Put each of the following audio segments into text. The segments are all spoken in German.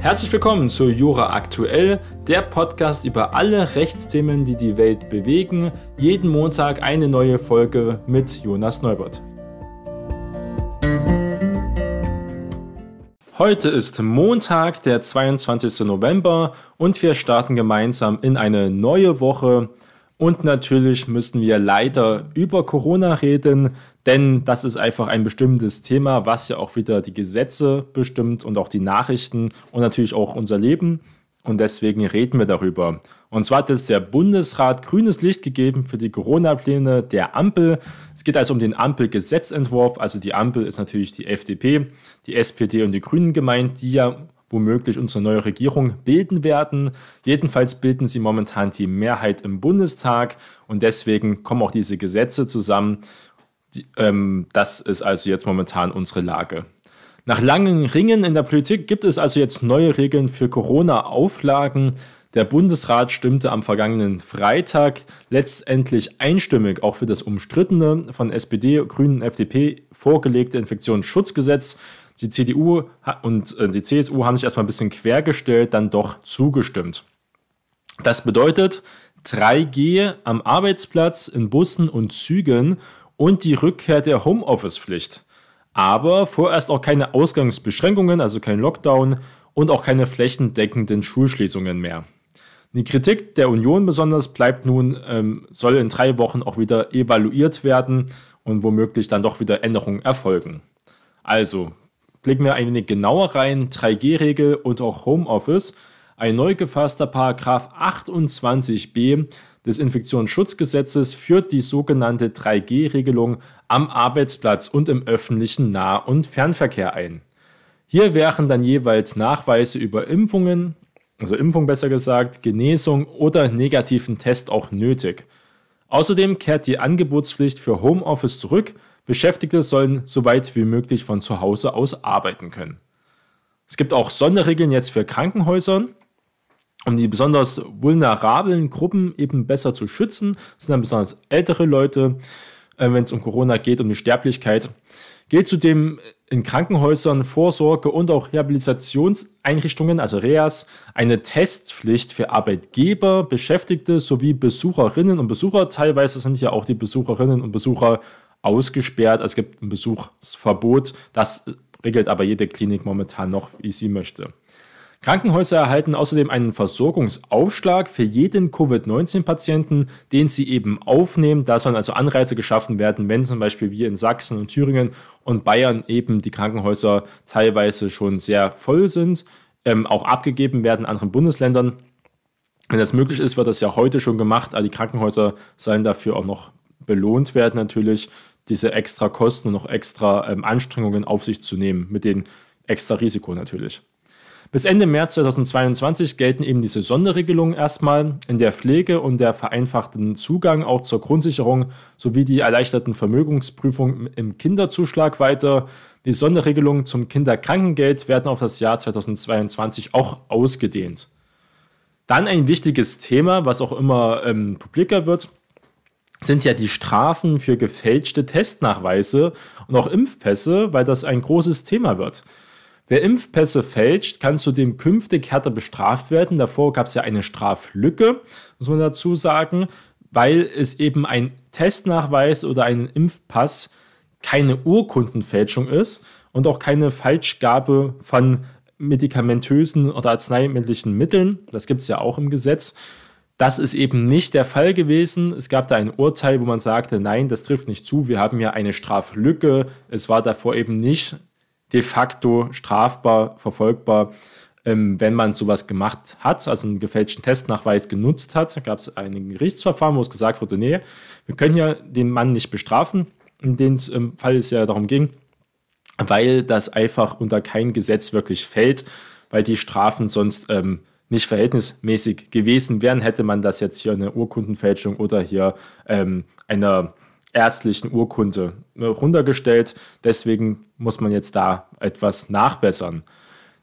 Herzlich willkommen zu Jura Aktuell, der Podcast über alle Rechtsthemen, die die Welt bewegen. Jeden Montag eine neue Folge mit Jonas Neubert. Heute ist Montag, der 22. November und wir starten gemeinsam in eine neue Woche. Und natürlich müssen wir leider über Corona reden, denn das ist einfach ein bestimmtes Thema, was ja auch wieder die Gesetze bestimmt und auch die Nachrichten und natürlich auch unser Leben. Und deswegen reden wir darüber. Und zwar hat jetzt der Bundesrat grünes Licht gegeben für die Corona-Pläne der Ampel. Es geht also um den Ampel-Gesetzentwurf. Also die Ampel ist natürlich die FDP, die SPD und die Grünen gemeint, die ja womöglich unsere neue Regierung bilden werden. Jedenfalls bilden sie momentan die Mehrheit im Bundestag und deswegen kommen auch diese Gesetze zusammen. Die, ähm, das ist also jetzt momentan unsere Lage. Nach langen Ringen in der Politik gibt es also jetzt neue Regeln für Corona-Auflagen. Der Bundesrat stimmte am vergangenen Freitag letztendlich einstimmig auch für das umstrittene von SPD, Grünen und FDP vorgelegte Infektionsschutzgesetz die CDU und äh, die CSU haben sich erstmal ein bisschen quergestellt, dann doch zugestimmt. Das bedeutet 3G am Arbeitsplatz, in Bussen und Zügen und die Rückkehr der Homeoffice-Pflicht. Aber vorerst auch keine Ausgangsbeschränkungen, also kein Lockdown und auch keine flächendeckenden Schulschließungen mehr. Die Kritik der Union besonders bleibt nun, ähm, soll in drei Wochen auch wieder evaluiert werden und womöglich dann doch wieder Änderungen erfolgen. Also, blicken wir ein wenig genauer rein. 3G-Regel und auch Homeoffice. Ein neu gefasster Paragraph 28b des Infektionsschutzgesetzes führt die sogenannte 3G-Regelung am Arbeitsplatz und im öffentlichen Nah- und Fernverkehr ein. Hier wären dann jeweils Nachweise über Impfungen, also Impfung besser gesagt, Genesung oder negativen Test auch nötig. Außerdem kehrt die Angebotspflicht für Homeoffice zurück Beschäftigte sollen so weit wie möglich von zu Hause aus arbeiten können. Es gibt auch Sonderregeln jetzt für Krankenhäuser, um die besonders vulnerablen Gruppen eben besser zu schützen. Das sind dann besonders ältere Leute, äh, wenn es um Corona geht, um die Sterblichkeit. Gilt zudem in Krankenhäusern, Vorsorge und auch Rehabilitationseinrichtungen, also REAS, eine Testpflicht für Arbeitgeber, Beschäftigte sowie Besucherinnen und Besucher. Teilweise sind ja auch die Besucherinnen und Besucher ausgesperrt. Es gibt ein Besuchsverbot. Das regelt aber jede Klinik momentan noch, wie sie möchte. Krankenhäuser erhalten außerdem einen Versorgungsaufschlag für jeden Covid-19-Patienten, den sie eben aufnehmen. Da sollen also Anreize geschaffen werden, wenn zum Beispiel wir in Sachsen und Thüringen und Bayern eben die Krankenhäuser teilweise schon sehr voll sind, ähm, auch abgegeben werden anderen Bundesländern. Wenn das möglich ist, wird das ja heute schon gemacht, aber die Krankenhäuser sollen dafür auch noch belohnt werden natürlich diese extra Kosten und noch extra ähm, Anstrengungen auf sich zu nehmen, mit dem extra Risiko natürlich. Bis Ende März 2022 gelten eben diese Sonderregelungen erstmal in der Pflege und der vereinfachten Zugang auch zur Grundsicherung sowie die erleichterten Vermögensprüfungen im Kinderzuschlag weiter. Die Sonderregelungen zum Kinderkrankengeld werden auf das Jahr 2022 auch ausgedehnt. Dann ein wichtiges Thema, was auch immer ähm, publiker wird, sind ja die Strafen für gefälschte Testnachweise und auch Impfpässe, weil das ein großes Thema wird. Wer Impfpässe fälscht, kann zudem künftig härter bestraft werden. Davor gab es ja eine Straflücke, muss man dazu sagen, weil es eben ein Testnachweis oder ein Impfpass keine Urkundenfälschung ist und auch keine Falschgabe von medikamentösen oder arzneimittellichen Mitteln. Das gibt es ja auch im Gesetz. Das ist eben nicht der Fall gewesen. Es gab da ein Urteil, wo man sagte, nein, das trifft nicht zu. Wir haben ja eine Straflücke. Es war davor eben nicht de facto strafbar, verfolgbar, ähm, wenn man sowas gemacht hat, also einen gefälschten Testnachweis genutzt hat. Da gab es ein Gerichtsverfahren, wo es gesagt wurde, nee, wir können ja den Mann nicht bestrafen, in dem ähm, Fall es ja darum ging, weil das einfach unter kein Gesetz wirklich fällt, weil die Strafen sonst ähm, nicht verhältnismäßig gewesen wären, hätte man das jetzt hier eine Urkundenfälschung oder hier ähm, einer ärztlichen Urkunde äh, runtergestellt. Deswegen muss man jetzt da etwas nachbessern.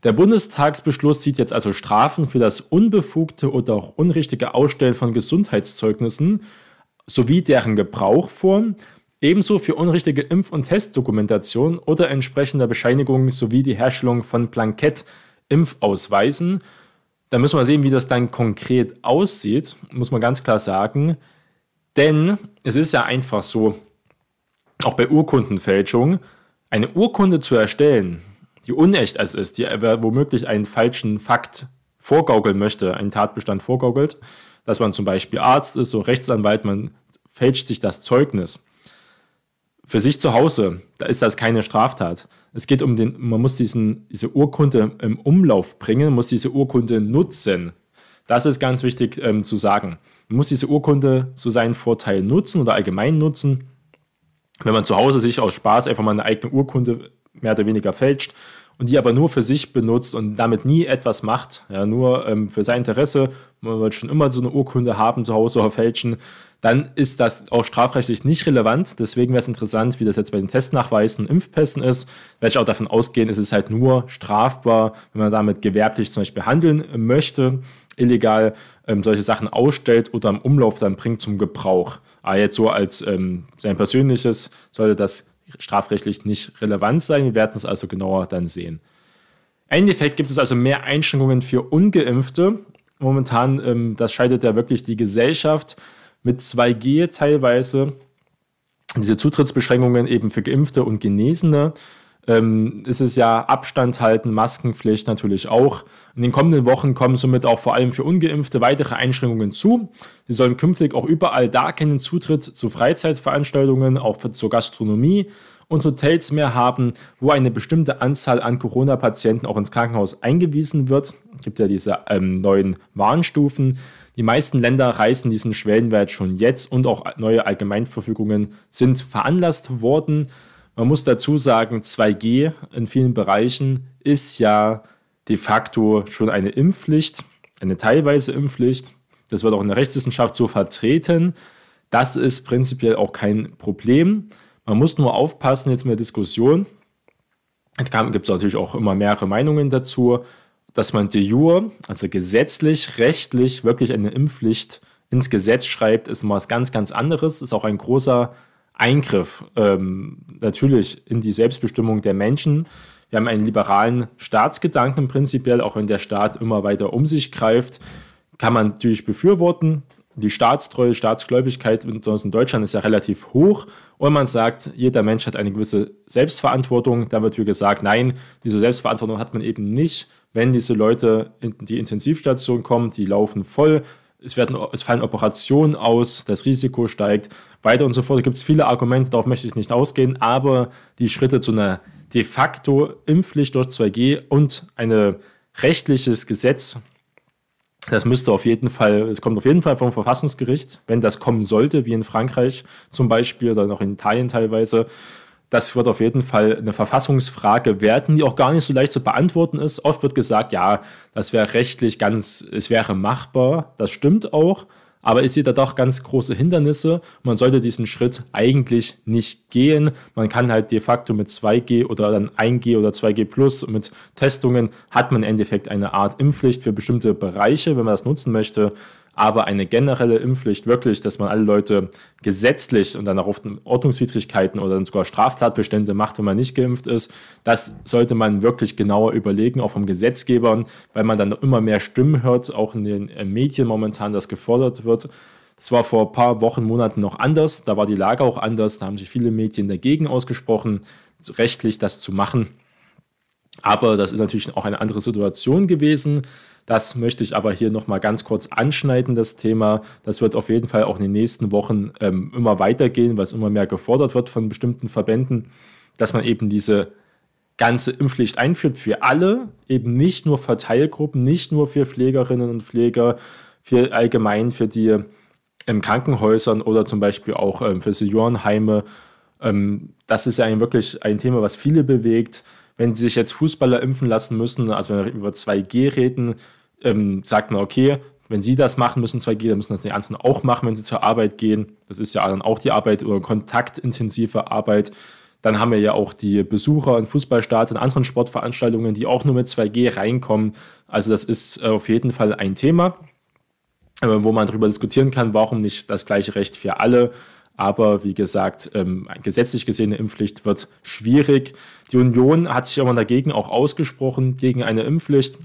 Der Bundestagsbeschluss sieht jetzt also Strafen für das unbefugte oder auch unrichtige Ausstellen von Gesundheitszeugnissen sowie deren Gebrauch vor, ebenso für unrichtige Impf- und Testdokumentation oder entsprechender Bescheinigungen sowie die Herstellung von Blankett Impfausweisen. Da müssen wir sehen, wie das dann konkret aussieht, muss man ganz klar sagen. Denn es ist ja einfach so, auch bei Urkundenfälschung, eine Urkunde zu erstellen, die unecht ist, die womöglich einen falschen Fakt vorgaukeln möchte, einen Tatbestand vorgaukelt, dass man zum Beispiel Arzt ist, so Rechtsanwalt, man fälscht sich das Zeugnis. Für sich zu Hause, da ist das keine Straftat. Es geht um den, man muss diesen, diese Urkunde im Umlauf bringen, muss diese Urkunde nutzen. Das ist ganz wichtig ähm, zu sagen. Man muss diese Urkunde zu seinen Vorteilen nutzen oder allgemein nutzen. Wenn man zu Hause sich aus Spaß einfach mal eine eigene Urkunde mehr oder weniger fälscht und die aber nur für sich benutzt und damit nie etwas macht, ja, nur ähm, für sein Interesse, man wird schon immer so eine Urkunde haben zu Hause oder fälschen, dann ist das auch strafrechtlich nicht relevant. Deswegen wäre es interessant, wie das jetzt bei den Testnachweisen, Impfpässen ist, welche auch davon ausgehen, es ist halt nur strafbar, wenn man damit gewerblich zum Beispiel handeln möchte, illegal ähm, solche Sachen ausstellt oder im Umlauf dann bringt zum Gebrauch. Aber jetzt so als ähm, sein persönliches sollte das strafrechtlich nicht relevant sein. Wir werden es also genauer dann sehen. Im Endeffekt gibt es also mehr Einschränkungen für Ungeimpfte. Momentan, ähm, das scheidet ja wirklich die Gesellschaft mit 2G teilweise. Diese Zutrittsbeschränkungen eben für Geimpfte und Genesene. Ähm, ist es ja Abstand halten, Maskenpflicht natürlich auch. In den kommenden Wochen kommen somit auch vor allem für Ungeimpfte weitere Einschränkungen zu. Sie sollen künftig auch überall da keinen Zutritt zu Freizeitveranstaltungen, auch zur Gastronomie und Hotels mehr haben, wo eine bestimmte Anzahl an Corona-Patienten auch ins Krankenhaus eingewiesen wird. Es gibt ja diese ähm, neuen Warnstufen. Die meisten Länder reißen diesen Schwellenwert schon jetzt und auch neue Allgemeinverfügungen sind veranlasst worden. Man muss dazu sagen, 2G in vielen Bereichen ist ja de facto schon eine Impfpflicht, eine teilweise Impfpflicht. Das wird auch in der Rechtswissenschaft so vertreten. Das ist prinzipiell auch kein Problem. Man muss nur aufpassen jetzt mit der Diskussion. Da gibt es natürlich auch immer mehrere Meinungen dazu dass man de jure, also gesetzlich, rechtlich wirklich eine Impfpflicht ins Gesetz schreibt, ist was ganz, ganz anderes. Ist auch ein großer Eingriff ähm, natürlich in die Selbstbestimmung der Menschen. Wir haben einen liberalen Staatsgedanken prinzipiell, auch wenn der Staat immer weiter um sich greift, kann man natürlich befürworten. Die Staatstreue, Staatsgläubigkeit in Deutschland ist ja relativ hoch. Und man sagt, jeder Mensch hat eine gewisse Selbstverantwortung. Da wird wie gesagt, nein, diese Selbstverantwortung hat man eben nicht wenn diese Leute in die Intensivstation kommen, die laufen voll, es, werden, es fallen Operationen aus, das Risiko steigt, weiter und so fort. Da gibt es viele Argumente, darauf möchte ich nicht ausgehen, aber die Schritte zu einer de facto Impfpflicht durch 2G und ein rechtliches Gesetz, das müsste auf jeden Fall, es kommt auf jeden Fall vom Verfassungsgericht, wenn das kommen sollte, wie in Frankreich zum Beispiel oder noch in Italien teilweise, das wird auf jeden Fall eine Verfassungsfrage werden, die auch gar nicht so leicht zu beantworten ist. Oft wird gesagt, ja, das wäre rechtlich ganz, es wäre machbar. Das stimmt auch. Aber ich sehe da doch ganz große Hindernisse. Man sollte diesen Schritt eigentlich nicht gehen. Man kann halt de facto mit 2G oder dann 1G oder 2G Plus mit Testungen hat man im Endeffekt eine Art Impfpflicht für bestimmte Bereiche, wenn man das nutzen möchte. Aber eine generelle Impfpflicht, wirklich, dass man alle Leute gesetzlich und dann auch oft Ordnungswidrigkeiten oder dann sogar Straftatbestände macht, wenn man nicht geimpft ist, das sollte man wirklich genauer überlegen, auch vom Gesetzgebern, weil man dann immer mehr Stimmen hört, auch in den äh, Medien momentan, das gefordert wird. Das war vor ein paar Wochen, Monaten noch anders. Da war die Lage auch anders. Da haben sich viele Medien dagegen ausgesprochen, rechtlich das zu machen. Aber das ist natürlich auch eine andere Situation gewesen. Das möchte ich aber hier nochmal ganz kurz anschneiden, das Thema. Das wird auf jeden Fall auch in den nächsten Wochen ähm, immer weitergehen, weil es immer mehr gefordert wird von bestimmten Verbänden, dass man eben diese ganze Impfpflicht einführt für alle, eben nicht nur für Teilgruppen, nicht nur für Pflegerinnen und Pfleger, für allgemein für die ähm, Krankenhäusern oder zum Beispiel auch ähm, für Seniorenheime. Ähm, das ist ja wirklich ein Thema, was viele bewegt. Wenn sich jetzt Fußballer impfen lassen müssen, also wenn wir über 2G reden, ähm, sagt man, okay, wenn sie das machen müssen, 2G, dann müssen das die anderen auch machen, wenn sie zur Arbeit gehen. Das ist ja dann auch die Arbeit oder kontaktintensive Arbeit. Dann haben wir ja auch die Besucher in Fußballstadien, anderen Sportveranstaltungen, die auch nur mit 2G reinkommen. Also das ist äh, auf jeden Fall ein Thema, äh, wo man darüber diskutieren kann, warum nicht das gleiche Recht für alle. Aber wie gesagt, ähm, gesetzlich gesehene Impfpflicht wird schwierig. Die Union hat sich aber dagegen auch ausgesprochen, gegen eine Impfpflicht.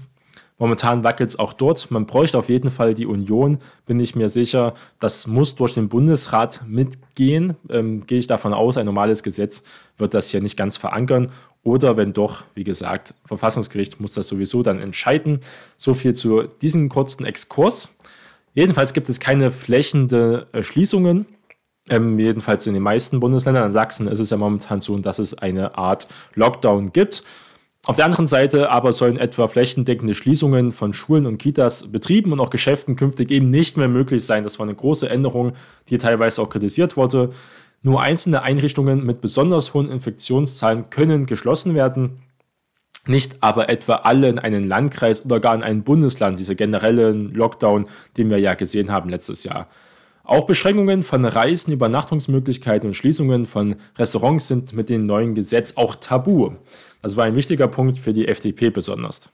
Momentan wackelt es auch dort. Man bräuchte auf jeden Fall die Union, bin ich mir sicher. Das muss durch den Bundesrat mitgehen. Ähm, gehe ich davon aus, ein normales Gesetz wird das hier nicht ganz verankern. Oder wenn doch, wie gesagt, Verfassungsgericht muss das sowieso dann entscheiden. So viel zu diesem kurzen Exkurs. Jedenfalls gibt es keine flächende äh, Schließungen. Ähm, jedenfalls in den meisten Bundesländern. In Sachsen ist es ja momentan so, dass es eine Art Lockdown gibt. Auf der anderen Seite aber sollen etwa flächendeckende Schließungen von Schulen und Kitas, Betrieben und auch Geschäften künftig eben nicht mehr möglich sein. Das war eine große Änderung, die teilweise auch kritisiert wurde. Nur einzelne Einrichtungen mit besonders hohen Infektionszahlen können geschlossen werden, nicht aber etwa alle in einen Landkreis oder gar in ein Bundesland, dieser generellen Lockdown, den wir ja gesehen haben letztes Jahr. Auch Beschränkungen von Reisen, Übernachtungsmöglichkeiten und Schließungen von Restaurants sind mit dem neuen Gesetz auch tabu. Das war ein wichtiger Punkt für die FDP besonders.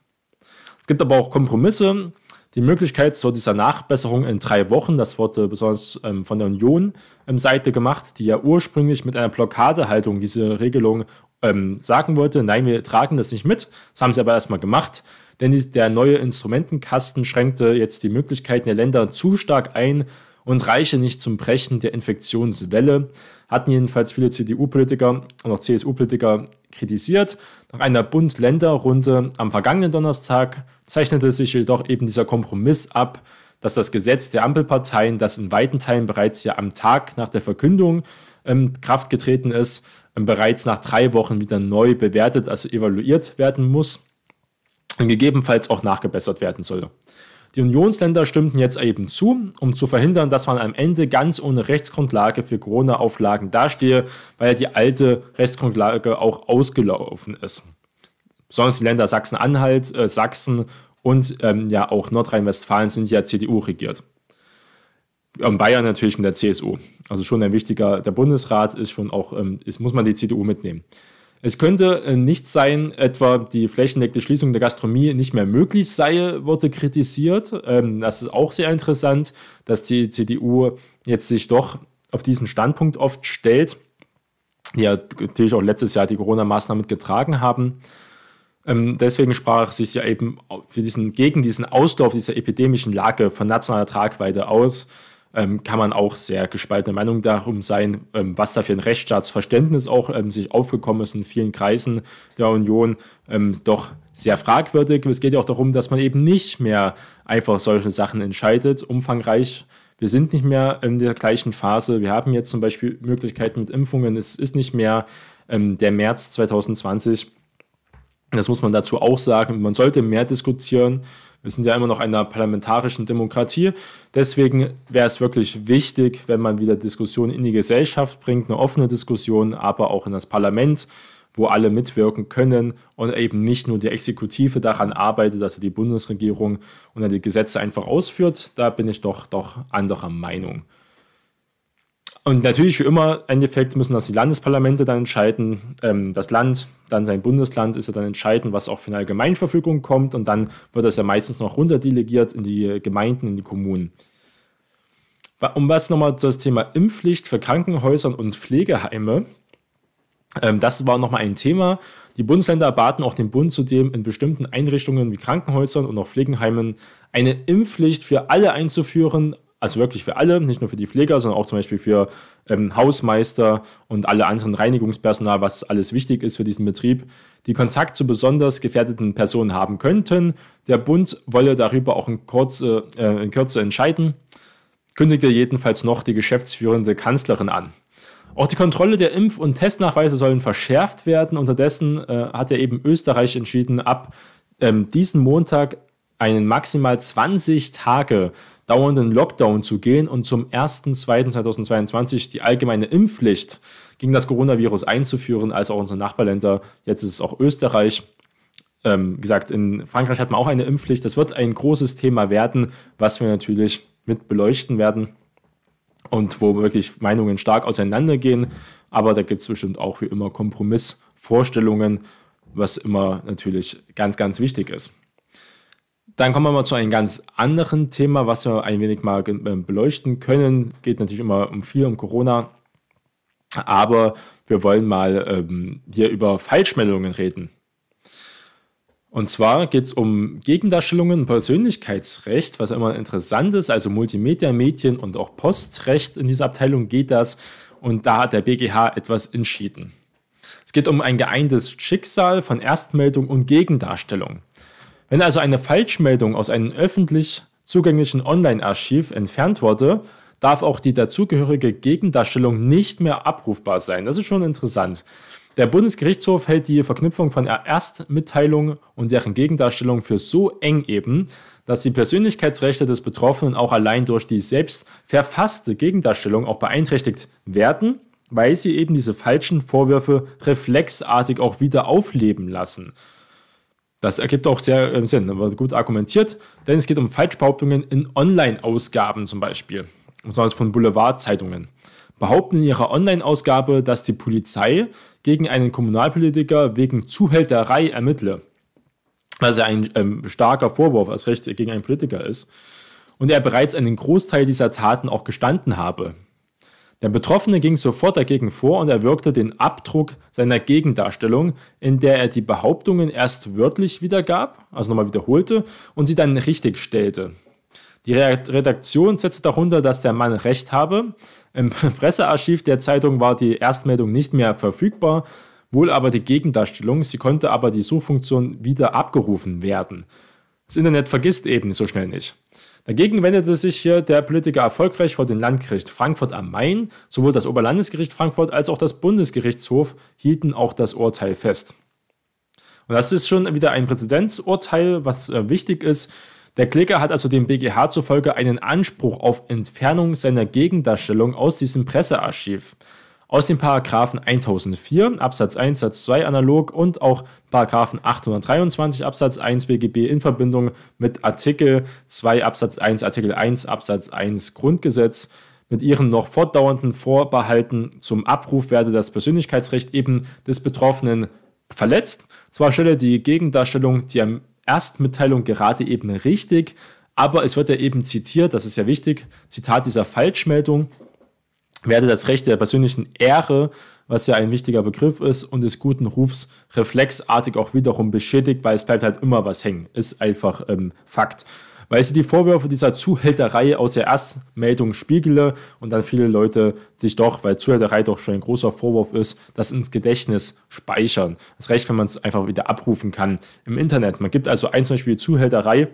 Es gibt aber auch Kompromisse. Die Möglichkeit zu dieser Nachbesserung in drei Wochen, das wurde besonders ähm, von der Union ähm, Seite gemacht, die ja ursprünglich mit einer Blockadehaltung diese Regelung ähm, sagen wollte, nein, wir tragen das nicht mit. Das haben sie aber erstmal gemacht, denn der neue Instrumentenkasten schränkte jetzt die Möglichkeiten der Länder zu stark ein, und reiche nicht zum Brechen der Infektionswelle, hatten jedenfalls viele CDU-Politiker und auch CSU-Politiker kritisiert. Nach einer Bund-Länder-Runde am vergangenen Donnerstag zeichnete sich jedoch eben dieser Kompromiss ab, dass das Gesetz der Ampelparteien, das in weiten Teilen bereits ja am Tag nach der Verkündung ähm, Kraft getreten ist, ähm, bereits nach drei Wochen wieder neu bewertet, also evaluiert werden muss und gegebenenfalls auch nachgebessert werden soll. Die Unionsländer stimmten jetzt eben zu, um zu verhindern, dass man am Ende ganz ohne Rechtsgrundlage für Corona-Auflagen dastehe, weil ja die alte Rechtsgrundlage auch ausgelaufen ist. Besonders die Länder Sachsen-Anhalt, äh, Sachsen und ähm, ja auch Nordrhein-Westfalen sind ja CDU regiert. Und Bayern natürlich mit der CSU. Also schon ein wichtiger, der Bundesrat ist schon auch, ähm, ist, muss man die CDU mitnehmen. Es könnte äh, nicht sein, etwa die flächendeckende Schließung der Gastronomie nicht mehr möglich sei, wurde kritisiert. Ähm, das ist auch sehr interessant, dass die CDU jetzt sich doch auf diesen Standpunkt oft stellt, die ja natürlich auch letztes Jahr die Corona-Maßnahmen getragen haben. Ähm, deswegen sprach sich ja eben für diesen, gegen diesen Auslauf dieser epidemischen Lage von nationaler Tragweite aus ähm, kann man auch sehr gespaltene Meinung darum sein, ähm, was da für ein Rechtsstaatsverständnis auch ähm, sich aufgekommen ist in vielen Kreisen der Union, ähm, doch sehr fragwürdig. Es geht ja auch darum, dass man eben nicht mehr einfach solche Sachen entscheidet, umfangreich. Wir sind nicht mehr in der gleichen Phase. Wir haben jetzt zum Beispiel Möglichkeiten mit Impfungen. Es ist nicht mehr ähm, der März 2020. Das muss man dazu auch sagen. Man sollte mehr diskutieren wir sind ja immer noch einer parlamentarischen Demokratie. Deswegen wäre es wirklich wichtig, wenn man wieder Diskussionen in die Gesellschaft bringt, eine offene Diskussion, aber auch in das Parlament, wo alle mitwirken können und eben nicht nur die Exekutive daran arbeitet, also die Bundesregierung und dann die Gesetze einfach ausführt. Da bin ich doch, doch anderer Meinung. Und natürlich, wie immer, im Endeffekt müssen das die Landesparlamente dann entscheiden. Ähm, das Land, dann sein Bundesland, ist ja dann entscheiden, was auch für eine Allgemeinverfügung kommt. Und dann wird das ja meistens noch runterdelegiert in die Gemeinden, in die Kommunen. Um was nochmal zu das Thema Impfpflicht für Krankenhäuser und Pflegeheime. Ähm, das war nochmal ein Thema. Die Bundesländer erbaten auch den Bund zudem in bestimmten Einrichtungen wie Krankenhäusern und auch Pflegenheimen eine Impfpflicht für alle einzuführen, also wirklich für alle, nicht nur für die Pfleger, sondern auch zum Beispiel für ähm, Hausmeister und alle anderen Reinigungspersonal, was alles wichtig ist für diesen Betrieb, die Kontakt zu besonders gefährdeten Personen haben könnten. Der Bund wolle darüber auch in Kürze, äh, in Kürze entscheiden, kündigte jedenfalls noch die geschäftsführende Kanzlerin an. Auch die Kontrolle der Impf- und Testnachweise sollen verschärft werden. Unterdessen äh, hat ja eben Österreich entschieden, ab ähm, diesen Montag einen maximal 20 Tage dauernden Lockdown zu gehen und zum 1.2.2022 die allgemeine Impfpflicht gegen das Coronavirus einzuführen, als auch unsere Nachbarländer. Jetzt ist es auch Österreich. Ähm, gesagt, in Frankreich hat man auch eine Impfpflicht. Das wird ein großes Thema werden, was wir natürlich mit beleuchten werden und wo wirklich Meinungen stark auseinandergehen. Aber da gibt es bestimmt auch wie immer Kompromissvorstellungen, was immer natürlich ganz, ganz wichtig ist. Dann kommen wir mal zu einem ganz anderen Thema, was wir ein wenig mal äh, beleuchten können. Geht natürlich immer um viel um Corona. Aber wir wollen mal ähm, hier über Falschmeldungen reden. Und zwar geht es um Gegendarstellungen, Persönlichkeitsrecht, was immer interessant ist, also Multimedia, Medien und auch Postrecht. In dieser Abteilung geht das und da hat der BGH etwas entschieden. Es geht um ein geeintes Schicksal von Erstmeldung und Gegendarstellung. Wenn also eine Falschmeldung aus einem öffentlich zugänglichen Online-Archiv entfernt wurde, darf auch die dazugehörige Gegendarstellung nicht mehr abrufbar sein. Das ist schon interessant. Der Bundesgerichtshof hält die Verknüpfung von Erstmitteilung und deren Gegendarstellung für so eng eben, dass die Persönlichkeitsrechte des Betroffenen auch allein durch die selbst verfasste Gegendarstellung auch beeinträchtigt werden, weil sie eben diese falschen Vorwürfe reflexartig auch wieder aufleben lassen. Das ergibt auch sehr äh, Sinn, wird gut argumentiert, denn es geht um Falschbehauptungen in Online-Ausgaben zum Beispiel, besonders von Boulevardzeitungen. Behaupten in ihrer Online-Ausgabe, dass die Polizei gegen einen Kommunalpolitiker wegen Zuhälterei ermittle. Was ja ein ähm, starker Vorwurf als Recht gegen einen Politiker ist. Und er bereits einen Großteil dieser Taten auch gestanden habe. Der Betroffene ging sofort dagegen vor und erwirkte den Abdruck seiner Gegendarstellung, in der er die Behauptungen erst wörtlich wiedergab, also nochmal wiederholte, und sie dann richtig stellte. Die Redaktion setzte darunter, dass der Mann Recht habe. Im Pressearchiv der Zeitung war die Erstmeldung nicht mehr verfügbar, wohl aber die Gegendarstellung. Sie konnte aber die Suchfunktion wieder abgerufen werden. Das Internet vergisst eben so schnell nicht. Dagegen wendete sich hier der Politiker erfolgreich vor dem Landgericht Frankfurt am Main. Sowohl das Oberlandesgericht Frankfurt als auch das Bundesgerichtshof hielten auch das Urteil fest. Und das ist schon wieder ein Präzedenzurteil, was äh, wichtig ist. Der Kläger hat also dem BGH zufolge einen Anspruch auf Entfernung seiner Gegendarstellung aus diesem Pressearchiv aus den Paragraphen 1004 Absatz 1 Satz 2 analog und auch Paragraphen 823 Absatz 1 BGB in Verbindung mit Artikel 2 Absatz 1 Artikel 1 Absatz 1 Grundgesetz. Mit ihren noch fortdauernden Vorbehalten zum Abruf werde das Persönlichkeitsrecht eben des Betroffenen verletzt. Zwar stelle die Gegendarstellung die Erstmitteilung gerade eben richtig, aber es wird ja eben zitiert, das ist ja wichtig, Zitat dieser Falschmeldung, werde das Recht der persönlichen Ehre, was ja ein wichtiger Begriff ist, und des guten Rufs reflexartig auch wiederum beschädigt, weil es bleibt halt immer was hängen. Ist einfach ähm, Fakt. Weil sie die Vorwürfe dieser Zuhälterei aus der Erstmeldung spiegele und dann viele Leute sich doch, weil Zuhälterei doch schon ein großer Vorwurf ist, das ins Gedächtnis speichern. Das Recht, wenn man es einfach wieder abrufen kann im Internet. Man gibt also ein zum Beispiel Zuhälterei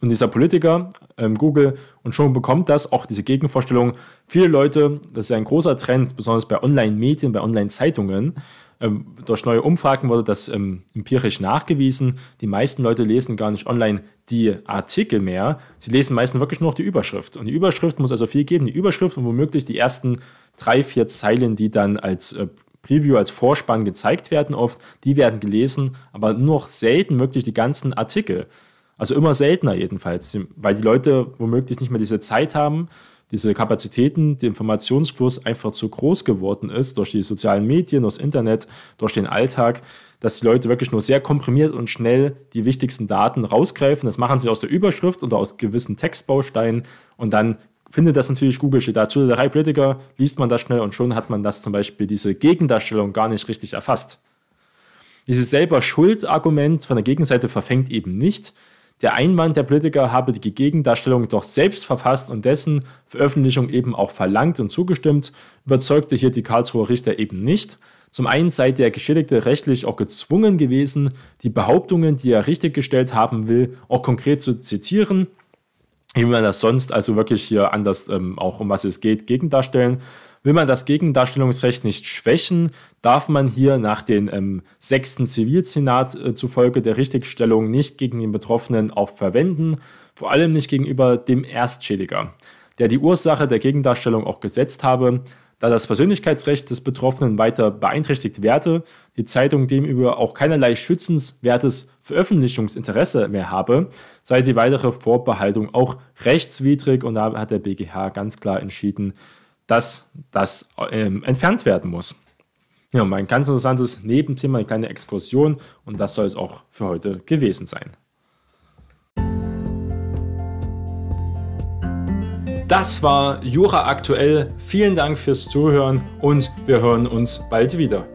und dieser Politiker, ähm, Google, und schon bekommt das, auch diese Gegenvorstellung, viele Leute, das ist ein großer Trend, besonders bei Online-Medien, bei Online-Zeitungen, ähm, durch neue Umfragen wurde das ähm, empirisch nachgewiesen. Die meisten Leute lesen gar nicht online die Artikel mehr. Sie lesen meistens wirklich nur noch die Überschrift. Und die Überschrift muss also viel geben. Die Überschrift und womöglich die ersten drei, vier Zeilen, die dann als äh, Preview, als Vorspann gezeigt werden oft, die werden gelesen, aber nur noch selten wirklich die ganzen Artikel. Also immer seltener jedenfalls, weil die Leute womöglich nicht mehr diese Zeit haben, diese Kapazitäten, der Informationsfluss einfach zu groß geworden ist durch die sozialen Medien, durch das Internet, durch den Alltag, dass die Leute wirklich nur sehr komprimiert und schnell die wichtigsten Daten rausgreifen. Das machen sie aus der Überschrift oder aus gewissen Textbausteinen und dann findet das natürlich Google, steht dazu der drei Politiker, liest man das schnell und schon hat man das zum Beispiel diese Gegendarstellung gar nicht richtig erfasst. Dieses selber Schuldargument von der Gegenseite verfängt eben nicht, der Einwand der Politiker habe die Gegendarstellung doch selbst verfasst und dessen Veröffentlichung eben auch verlangt und zugestimmt, überzeugte hier die Karlsruher Richter eben nicht. Zum einen sei der Geschädigte rechtlich auch gezwungen gewesen, die Behauptungen, die er richtiggestellt haben will, auch konkret zu zitieren, wie man das sonst also wirklich hier anders ähm, auch um was es geht, gegendarstellen. Will man das Gegendarstellungsrecht nicht schwächen, darf man hier nach dem ähm, sechsten Zivilsenat äh, zufolge der Richtigstellung nicht gegen den Betroffenen auch verwenden, vor allem nicht gegenüber dem Erstschädiger, der die Ursache der Gegendarstellung auch gesetzt habe, da das Persönlichkeitsrecht des Betroffenen weiter beeinträchtigt werde, die Zeitung demüber auch keinerlei schützenswertes Veröffentlichungsinteresse mehr habe, sei die weitere Vorbehaltung auch rechtswidrig. Und da hat der BGH ganz klar entschieden, dass das ähm, entfernt werden muss. Ja, mein ganz interessantes Nebenthema, eine kleine Exkursion und das soll es auch für heute gewesen sein. Das war Jura aktuell. Vielen Dank fürs Zuhören und wir hören uns bald wieder.